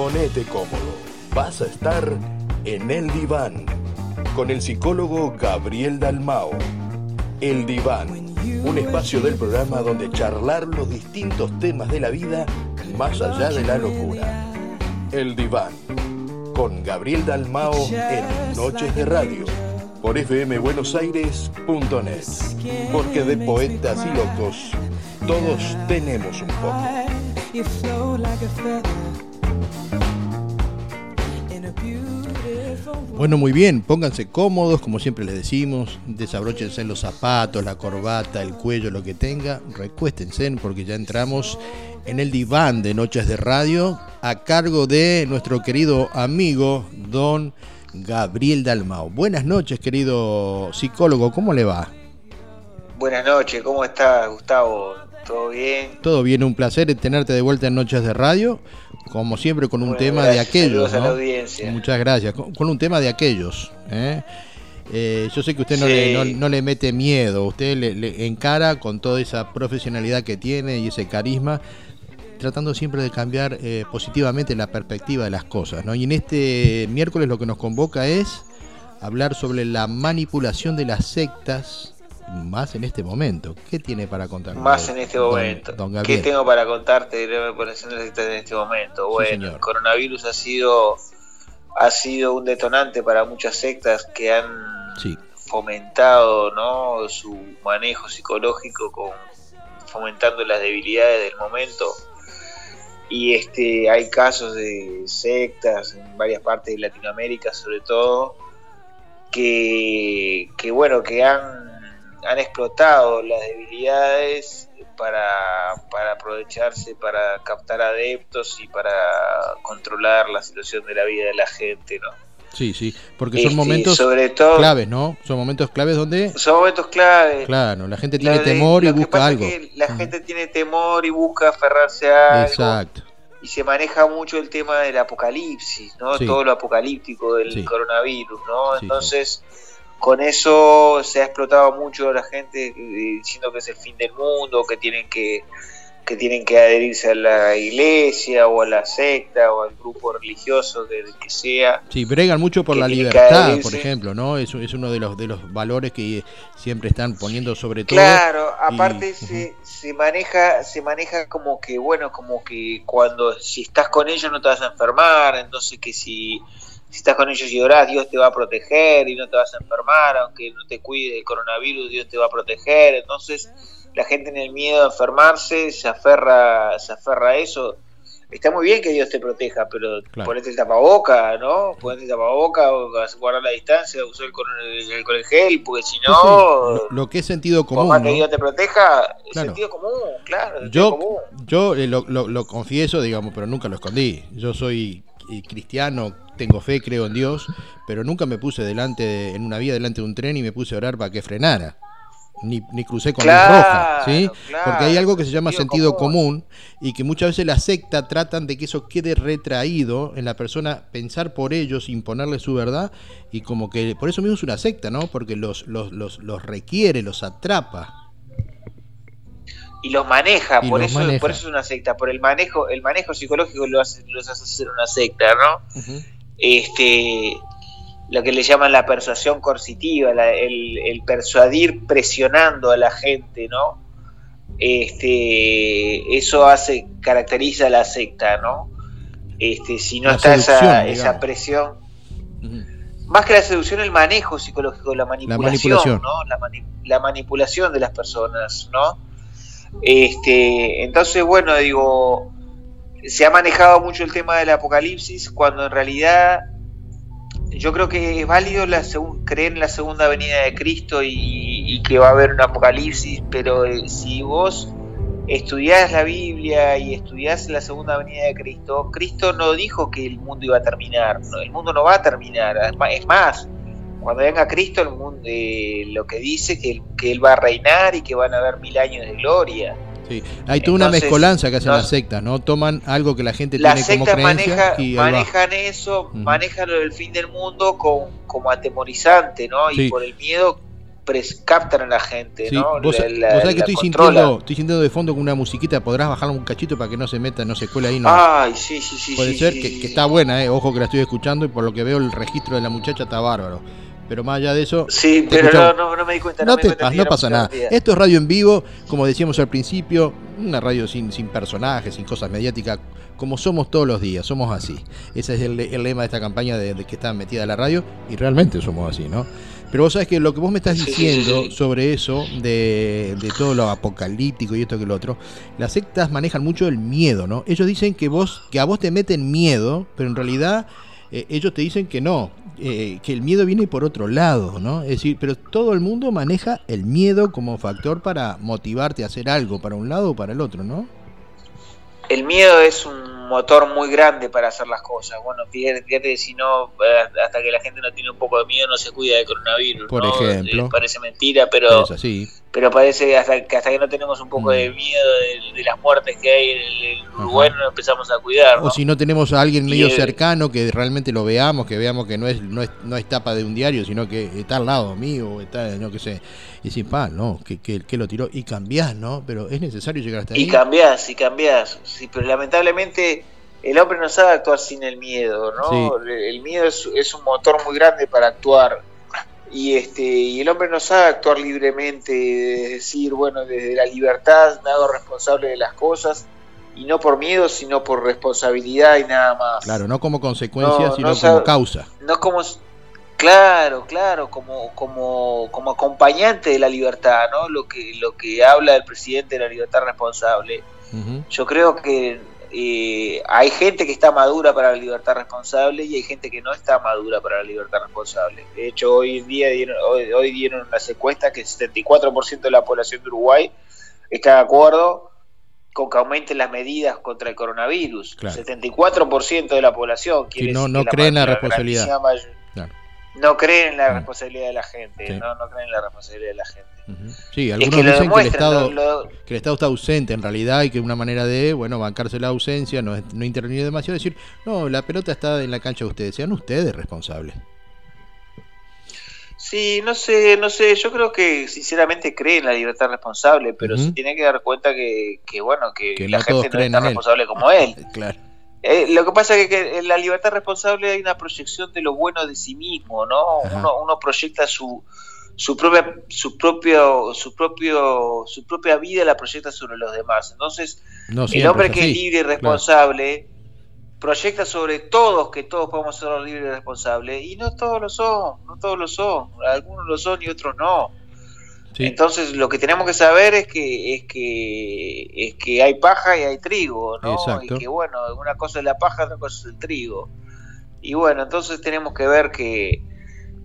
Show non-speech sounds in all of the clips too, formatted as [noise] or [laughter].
Ponete cómodo. Vas a estar en el diván con el psicólogo Gabriel Dalmao. El diván, un espacio del programa donde charlar los distintos temas de la vida más allá de la locura. El diván con Gabriel Dalmao en Noches de Radio por fmbuenosaires.net. Porque de poetas y locos todos tenemos un poco. Bueno, muy bien, pónganse cómodos, como siempre les decimos, desabróchense los zapatos, la corbata, el cuello, lo que tenga, recuéstense porque ya entramos en el diván de Noches de Radio a cargo de nuestro querido amigo Don Gabriel Dalmao. Buenas noches, querido psicólogo, ¿cómo le va? Buenas noches, ¿cómo está Gustavo? ¿Todo bien? Todo bien, un placer tenerte de vuelta en Noches de Radio, como siempre con un tema de aquellos. Muchas gracias, con, un tema de aquellos. ¿eh? Eh, yo sé que usted no, le, no, le mete miedo, usted le, encara con toda esa profesionalidad que tiene y ese carisma, tratando siempre de cambiar eh, positivamente la perspectiva de las cosas. ¿no? Y en este miércoles lo que nos convoca es hablar sobre la manipulación de las sectas más en este momento. ¿Qué tiene para contar? Más en este momento. ¿Qué tengo para contarte de en este momento? Bueno, el coronavirus ha sido ha sido un detonante para muchas sectas que han fomentado ¿no? su manejo psicológico con fomentando las debilidades del momento y este hay casos de sectas en varias partes de Latinoamérica sobre todo que, que bueno que han, han explotado las debilidades para, para aprovecharse para captar adeptos y para controlar la situación de la vida de la gente no Sí, sí, porque son este, momentos sobre todo, claves, ¿no? Son momentos claves donde... Son momentos claves. Claro, la gente tiene temor y busca algo. la gente tiene temor y busca aferrarse a algo. Exacto. Y se maneja mucho el tema del apocalipsis, ¿no? Todo lo apocalíptico del coronavirus, ¿no? Entonces, con eso se ha explotado mucho la gente eh, diciendo que es el fin del mundo, que tienen que que tienen que adherirse a la iglesia o a la secta o al grupo religioso del que sea. Sí, bregan mucho por la libertad, por ejemplo, ¿no? Es, es uno de los de los valores que siempre están poniendo sobre todo. Claro, aparte se, se maneja se maneja como que bueno, como que cuando si estás con ellos no te vas a enfermar, entonces que si estás con ellos y orás, Dios te va a proteger y no te vas a enfermar, aunque no te cuide del coronavirus, Dios te va a proteger. Entonces, la gente en el miedo a enfermarse se aferra, se aferra a eso. Está muy bien que Dios te proteja, pero ponete el tapaboca, ¿no? Ponete el tapaboca, guardar la distancia, usar el, el, el, gel, porque si no... Lo, que es sentido común. Por que Dios te proteja, es sentido común, claro. Yo, yo eh, lo, lo, confieso, digamos, pero nunca lo escondí. Yo soy eh, cristiano, tengo fe, creo en Dios, pero nunca me puse delante, en una vía delante de un tren y me puse a orar para que frenara ni, ni crucé con la roja, ¿sí? Porque hay algo que se llama sentido común. y que muchas veces la secta tratan de que eso quede retraído en la persona, pensar por ellos, imponerle su verdad y como que por eso mismo es una secta, ¿no? Porque los, los, los, los requiere, los atrapa. Y los maneja, por eso por eso es una secta, por el manejo el manejo psicológico los hace, los hace ser una secta, ¿no? Este lo que le llaman la persuasión coercitiva, el, persuadir presionando a la gente, ¿no? Este, eso hace, caracteriza a la secta, ¿no? Este, si no está esa, esa, presión. Más que la seducción, el manejo psicológico, la manipulación, ¿no? La, manipulación de las personas, ¿no? Este, entonces, bueno, digo, se ha manejado mucho el tema del apocalipsis cuando en realidad yo creo que es válido la creer en la segunda venida de Cristo y, que va a haber un apocalipsis, pero eh, si vos estudiás la Biblia y estudiás la segunda venida de Cristo, Cristo no dijo que el mundo iba a terminar, el mundo no va a terminar, es más, cuando venga Cristo el mundo, eh, lo que dice que, que Él va a reinar y que van a haber mil años de gloria. Hay toda una mezcolanza que hacen las sectas, ¿no? Toman algo que la gente tiene como creencia y manejan eso, manejan lo del fin del mundo como atemorizante, ¿no? Y por el miedo captan a la gente, ¿no? Vos, sabés que estoy sintiendo, estoy sintiendo de fondo con una musiquita, podrás bajar un cachito para que no se meta, no se cuele ahí. No. Ay, sí, sí, sí. Puede ser que, está buena, eh. ojo que la estoy escuchando y por lo que veo el registro de la muchacha está bárbaro. Pero más allá de eso. Sí, pero no, no, me di cuenta. No, te, no pasa nada. Esto es radio en vivo, como decíamos al principio, una radio sin, sin personajes, sin cosas mediáticas, como somos todos los días, somos así. Ese es el, lema de esta campaña de, que está metida la radio, y realmente somos así, ¿no? Pero vos sabés que lo que vos me estás diciendo sobre eso, de, de, todo lo apocalíptico y esto que lo otro, las sectas manejan mucho el miedo, ¿no? Ellos dicen que vos, que a vos te meten miedo, pero en realidad eh, ellos te dicen que no, eh, que el miedo viene por otro lado, ¿no? Es decir, pero todo el mundo maneja el miedo como factor para motivarte a hacer algo para un lado o para el otro, ¿no? El miedo es un motor muy grande para hacer las cosas. Bueno, fíjate, si no, eh, hasta que la gente no tiene un poco de miedo no se cuida de coronavirus. Por ejemplo. parece mentira, pero, pero parece hasta que hasta que no tenemos un poco de mm. miedo de, las muertes que hay en el Uruguay no empezamos a cuidar. O si no tenemos a alguien medio cercano que realmente lo veamos, que veamos que no es, no es, no es tapa de un diario, sino que está al lado mío, está, no que sé. Y decir, pa, no, que, que, lo tiró. Y cambiás, ¿no? Pero es necesario llegar hasta ahí. Y cambiás, y cambiás. Sí, pero lamentablemente el hombre no sabe actuar sin el miedo, ¿no? El miedo es, es, un motor muy grande para actuar y este y el hombre no sabe actuar libremente, decir, bueno, desde la libertad me hago responsable de las cosas y no por miedo, sino por responsabilidad y nada más. Claro, no como consecuencia, sino como causa. No como claro, claro, como como como acompañante de la libertad, ¿no? Lo que lo que habla el presidente de la libertad responsable. Yo creo que eh, hay gente que está madura para la libertad responsable y hay gente que no está madura para la libertad responsable. De hecho, hoy en día dieron, hoy, dieron una secuestra que el 74% de la población de Uruguay está de acuerdo con que aumenten las medidas contra el coronavirus. El 74% de la población quiere no, no creen en la responsabilidad. No creen en la responsabilidad de la gente. No, no creen en la responsabilidad de la gente. Sí, algunos dicen que el, Estado, que el Estado está ausente en realidad y que una manera de, bueno, bancarse la ausencia, no, no intervenir demasiado, decir, no, la pelota está en la cancha de ustedes, sean ustedes responsables. Sí, no sé, no sé, yo creo que sinceramente creen en la libertad responsable, pero se tiene que dar cuenta que, bueno, que, la gente no es tan responsable como él. [laughs] claro. Eh, lo que pasa es que, en la libertad responsable hay una proyección de lo bueno de sí mismo, ¿no? Uno, uno proyecta su, su propia su propio su propio su propia vida la proyecta sobre los demás. Entonces el hombre que es libre y responsable proyecta sobre todos que todos podemos ser libres y responsables y no todos lo son no todos lo son algunos lo son y otros no. Entonces lo que tenemos que saber es que es que es que hay paja y hay trigo no y que bueno una cosa es la paja otra cosa es el trigo. Y bueno entonces tenemos que ver que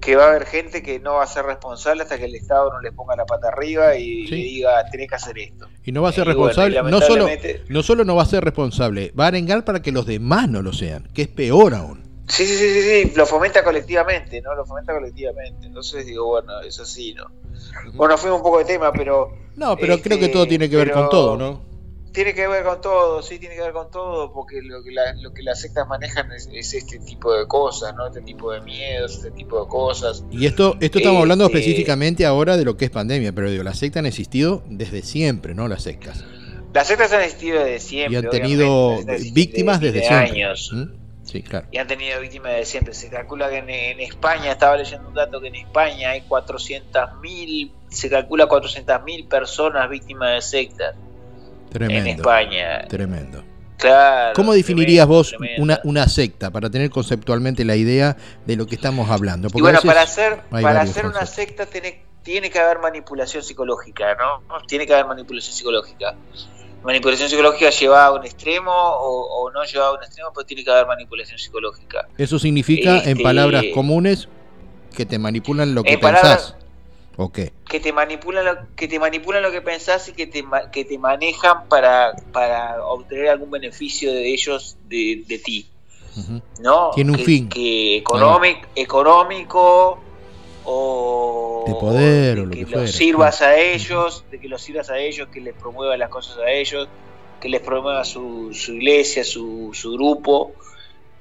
que va a haber gente que no va a ser responsable hasta que el Estado no le ponga la pata arriba y le diga, tenés que hacer esto. Y no va a ser responsable, no, solo, no solo no va a ser responsable, va a arengar para que los demás no lo sean, que es peor aún. Sí, sí, sí, sí, lo fomenta colectivamente, ¿no? Lo fomenta colectivamente. Entonces digo, bueno, es así, ¿no? Bueno, fuimos un poco de tema, pero... No, pero creo que todo tiene que ver con todo, ¿no? Tiene que ver con todo, sí, tiene que ver con todo, porque lo que, lo que las sectas manejan es, este tipo de cosas, ¿no? Este tipo de miedos, este tipo de cosas. Y esto, esto estamos hablando este específicamente ahora de lo que es pandemia, pero digo, las sectas han existido desde siempre, ¿no? Las sectas. Las sectas han existido desde siempre. Y han tenido víctimas desde, siempre. años. ¿Mm? Sí, claro. Y han tenido víctimas desde siempre. Se calcula que en, España, estaba leyendo un dato que en España hay 400.000, se calcula 400.000 personas víctimas de sectas. Tremendo, en España. Tremendo. Claro, ¿Cómo definirías vos una, una, secta para tener conceptualmente la idea de lo que estamos hablando? Porque bueno, para hacer, para hacer una secta tiene, tiene que haber manipulación psicológica, ¿no? Tiene que haber manipulación psicológica. Manipulación psicológica llevada a un extremo o, no llevada a un extremo, pero tiene que haber manipulación psicológica. Eso significa, en este, palabras comunes, que te manipulan lo que pensás. Que te manipulan lo que, te manipulan lo que pensás y que te, que te manejan para, para obtener algún beneficio de ellos, de, de ti. ¿No? Tiene un fin. Que económico, económico o de poder o, lo que, los sirvas a ellos, de que los sirvas a ellos, que les promueva las cosas a ellos, que les promueva su, su iglesia, su, su grupo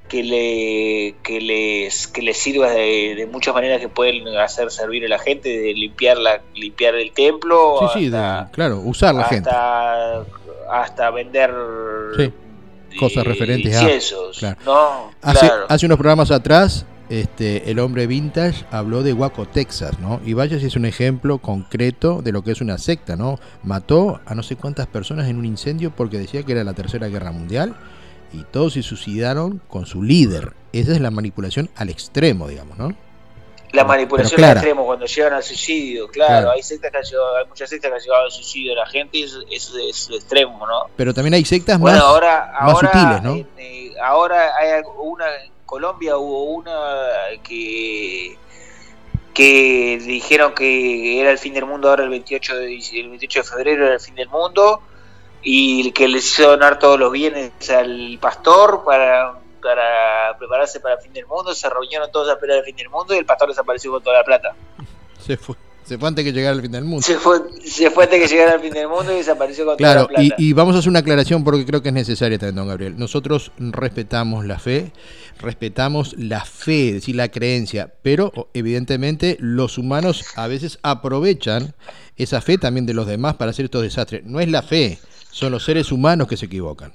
que le que les que les sirva de, muchas maneras que pueden hacer servir a la gente de limpiar la limpiar el templo sí sí claro usar la gente hasta vender cosas referentes a ¿no? hace, hace unos programas atrás este, el hombre vintage habló de Waco, Texas, ¿no? Y vaya si es un ejemplo concreto de lo que es una secta, ¿no? Mató a no sé cuántas personas en un incendio porque decía que era la Tercera Guerra Mundial y todos se suicidaron con su líder. Esa es la manipulación al extremo, digamos, ¿no? La manipulación al extremo cuando llegan al suicidio, claro, Hay, sectas que han llevado, hay muchas sectas que han llevado al suicidio la gente y eso, es lo extremo, ¿no? Pero también hay sectas más, ahora, más sutiles, ¿no? Eh, ahora hay una Colombia hubo una que que dijeron que era el fin del mundo ahora el 28 de, el 28 de febrero era el fin del mundo y que les hizo donar todos los bienes al pastor para, para prepararse para el fin del mundo, se reunieron todos a esperar el fin del mundo y el pastor desapareció con toda la plata. Se fue. Se fue antes que llegara al fin del mundo. Se fue, se fue antes que llegara al fin del mundo y desapareció con toda la plata. Y, y vamos a hacer una aclaración porque creo que es necesaria también, don Gabriel. Nosotros respetamos la fe, respetamos la fe, es decir, la creencia, pero evidentemente los humanos a veces aprovechan esa fe también de los demás para hacer estos desastres. No es la fe, son los seres humanos que se equivocan.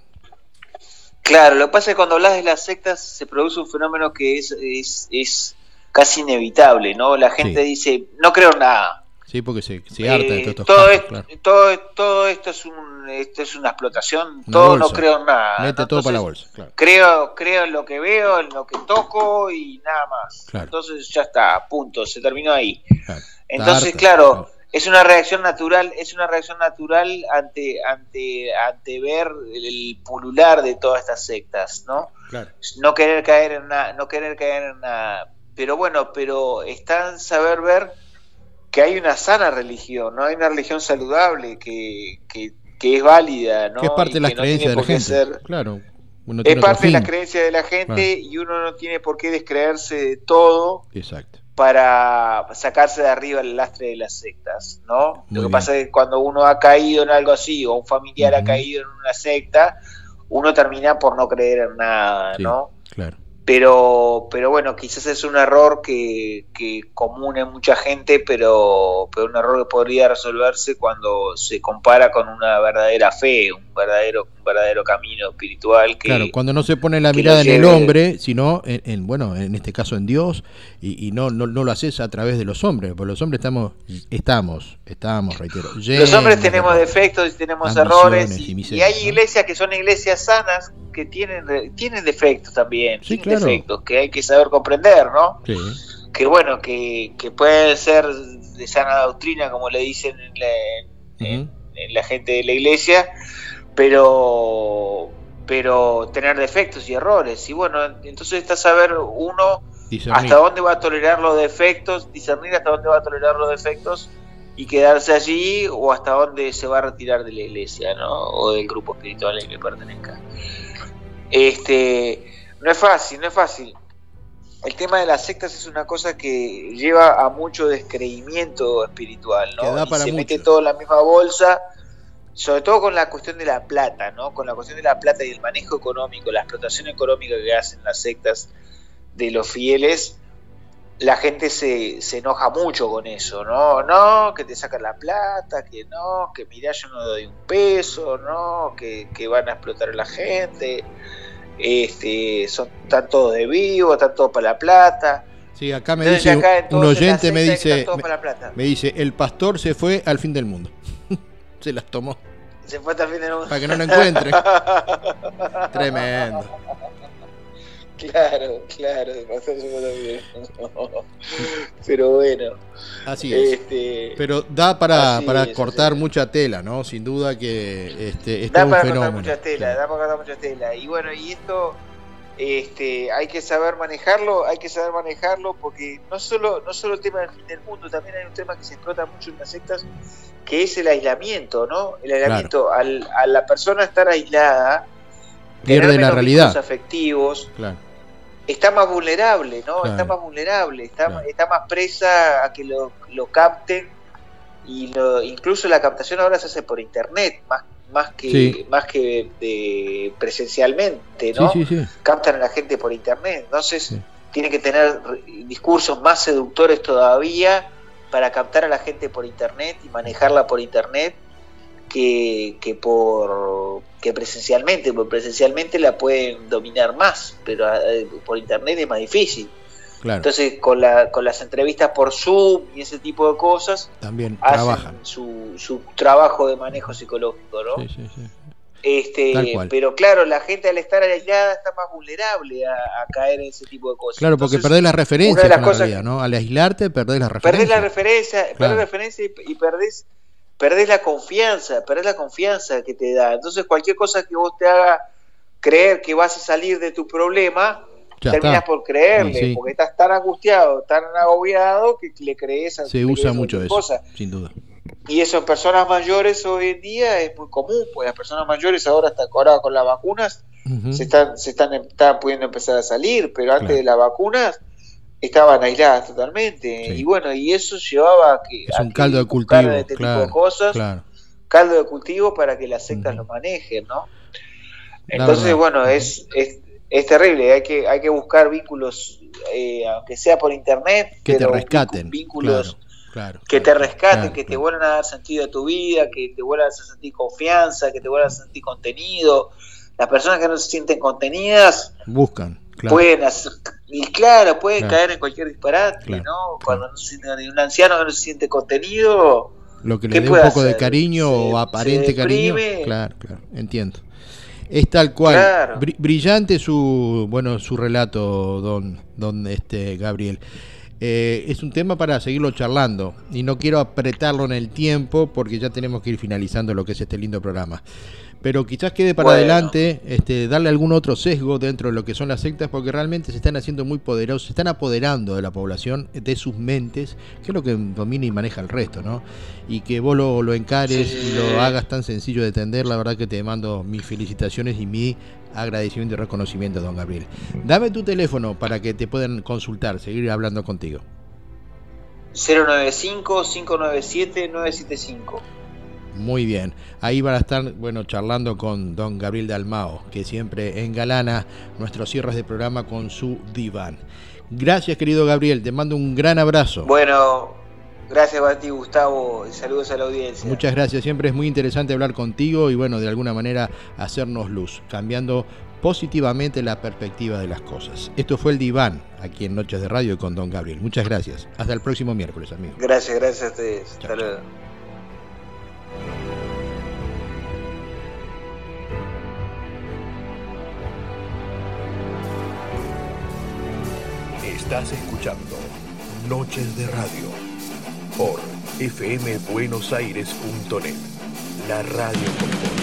Claro, lo que pasa es que cuando hablas de las sectas se produce un fenómeno que es, es, es casi inevitable, ¿no? La gente dice, no creo nada. Sí, porque se, se harta de eh, todo, esto, todo, todo, esto es un esto es una explotación, todo no creo en nada. Mete todo para la bolsa. Creo, creo en lo que veo, en lo que toco y nada más. Entonces ya está, punto, se terminó ahí. Entonces, claro, es una reacción natural, es una reacción natural ante, ante, ante ver el pulular de todas estas sectas, ¿no? No querer caer en nada, no querer caer en nada pero bueno, pero está en saber ver que hay una sana religión, ¿no? Hay una religión saludable que, que, es válida, ¿no? Que es parte de las creencias de la gente. claro. es parte de la creencia de la gente y uno no tiene por qué descreerse de todo. Exacto. Para sacarse de arriba el lastre de las sectas, ¿no? Lo que pasa es que cuando uno ha caído en algo así o un familiar ha caído en una secta, uno termina por no creer en nada, ¿no? Claro pero pero bueno quizás es un error que, que comune mucha gente pero pero un error que podría resolverse cuando se compara con una verdadera fe un verdadero un verdadero camino espiritual que claro cuando no se pone la mirada en el hombre sino en, bueno en este caso en Dios y, y no, no, no lo haces a través de los hombres porque los hombres estamos estamos estamos reitero los hombres tenemos defectos y tenemos errores y, hay iglesias que son iglesias sanas que tienen tienen defectos también sí, defectos que hay que saber comprender, ¿no? Que bueno, que, que puede ser de sana doctrina, como le dicen en la, gente de la iglesia, pero pero tener defectos y errores. Y bueno, entonces está saber uno hasta dónde va a tolerar los defectos, discernir hasta dónde va a tolerar los defectos y quedarse allí o hasta dónde se va a retirar de la iglesia, ¿no? O del grupo espiritual al que pertenezca. Este, no es fácil, no es fácil. El tema de las sectas es una cosa que lleva a mucho descreimiento espiritual, ¿no? se mete todo en la misma bolsa, sobre todo con la cuestión de la plata, ¿no? Con la cuestión de la plata y el manejo económico, la explotación económica que hacen las sectas de los fieles, la gente se, se enoja mucho con eso, ¿no? No, que te sacan la plata, que no, que mira yo no doy un peso, ¿no? Que, que van a explotar a la gente este, son, están todos de vivo, están todos para la plata. Sí, acá me dice un oyente me dice me, dice el pastor se fue al fin del mundo. [laughs] se las tomó. Se fue hasta el fin del mundo. Para que no lo encuentre. [laughs] Tremendo. Claro, claro, [laughs] Pero bueno. Así es. Este, Pero da para, para cortar mucha tela, ¿no? Sin duda que este, da para Cortar mucha tela, da para cortar mucha tela. Y bueno, y esto este, hay que saber manejarlo, hay que saber manejarlo porque no solo, no solo el tema del fin del mundo, también hay un tema que se explota mucho en las sectas, que es el aislamiento, ¿no? El aislamiento, al, a la persona estar aislada, pierde la realidad. afectivos, está más vulnerable, ¿no? Está más vulnerable, está, está más presa a que lo, lo capten y lo, incluso la captación ahora se hace por internet, más más que más que de presencialmente, ¿no? Captan a la gente por internet. Entonces, tiene que tener discursos más seductores todavía para captar a la gente por internet y manejarla por internet que, que por que presencialmente, porque presencialmente la pueden dominar más, pero eh, por internet es más difícil. Entonces, con, la, con las entrevistas por Zoom y ese tipo de cosas, también trabajan su, su trabajo de manejo psicológico, ¿no? Sí, sí, sí. Este, pero claro, la gente al estar aislada está más vulnerable a, caer en ese tipo de cosas. Claro, porque perdés la referencia, la realidad, ¿no? Al aislarte perdés la referencia. Perdés la referencia, perdés la referencia y, perdés, perdés la confianza, perdés la confianza que te da. Entonces cualquier cosa que vos te haga creer que vas a salir de tu problema, terminas por creerle, porque estás tan angustiado, tan agobiado que le crees a Se usa mucho eso, sin duda. Y eso en personas mayores hoy en día es muy común, pues las personas mayores ahora, hasta ahora con las vacunas se, están, se están, están pudiendo empezar a salir, pero antes de las vacunas estaban aisladas totalmente. Y bueno, y eso llevaba a que... Es un caldo de cultivo, este tipo de cosas, caldo de cultivo para que las sectas lo manejen, ¿no? Entonces, bueno, es, es, es, terrible, hay que, hay que buscar vínculos, eh, aunque sea por internet, que te rescaten. Vínculos que te rescaten, que te vuelvan a dar sentido a tu vida, que te vuelvan a sentir confianza, que te vuelvan a sentir contenido. Las personas que no se sienten contenidas buscan, pueden hacer, y claro, pueden caer en cualquier disparate, ¿no? Cuando un anciano que no se siente contenido, lo que le dé un poco de cariño o aparente cariño, claro, claro, entiendo. Es tal cual, brillante su bueno su relato, don don este Gabriel. Eh, es un tema para seguirlo charlando y no quiero apretarlo en el tiempo porque ya tenemos que ir finalizando lo que es este lindo programa. Pero quizás quede para adelante este, darle algún otro sesgo dentro de lo que son las sectas porque realmente se están haciendo muy poderosos, se están apoderando de la población, de sus mentes, que es lo que domina y maneja el resto, ¿no? Y que vos lo, lo encares y lo hagas tan sencillo de entender, la verdad que te mando mis felicitaciones y mi agradecimiento y reconocimiento, don Gabriel. Dame tu teléfono para que te puedan consultar, seguir hablando contigo. 095-597-975. Muy bien, ahí van a estar, bueno, charlando con don Gabriel Dalmao, que siempre engalana nuestros cierres de programa con su diván. Gracias, querido Gabriel, te mando un gran abrazo. Bueno, Gracias a ti, Gustavo, saludos a la audiencia. Muchas gracias, siempre es muy interesante hablar contigo y bueno, de alguna manera hacernos luz, cambiando positivamente la perspectiva de las cosas. Esto fue el diván aquí en Noches de Radio con Don Gabriel. Muchas gracias. Hasta el próximo miércoles, amigo. Gracias, gracias a ustedes. Hasta luego. Estás escuchando Noches de Radio por fmbuenosaires.net, la radio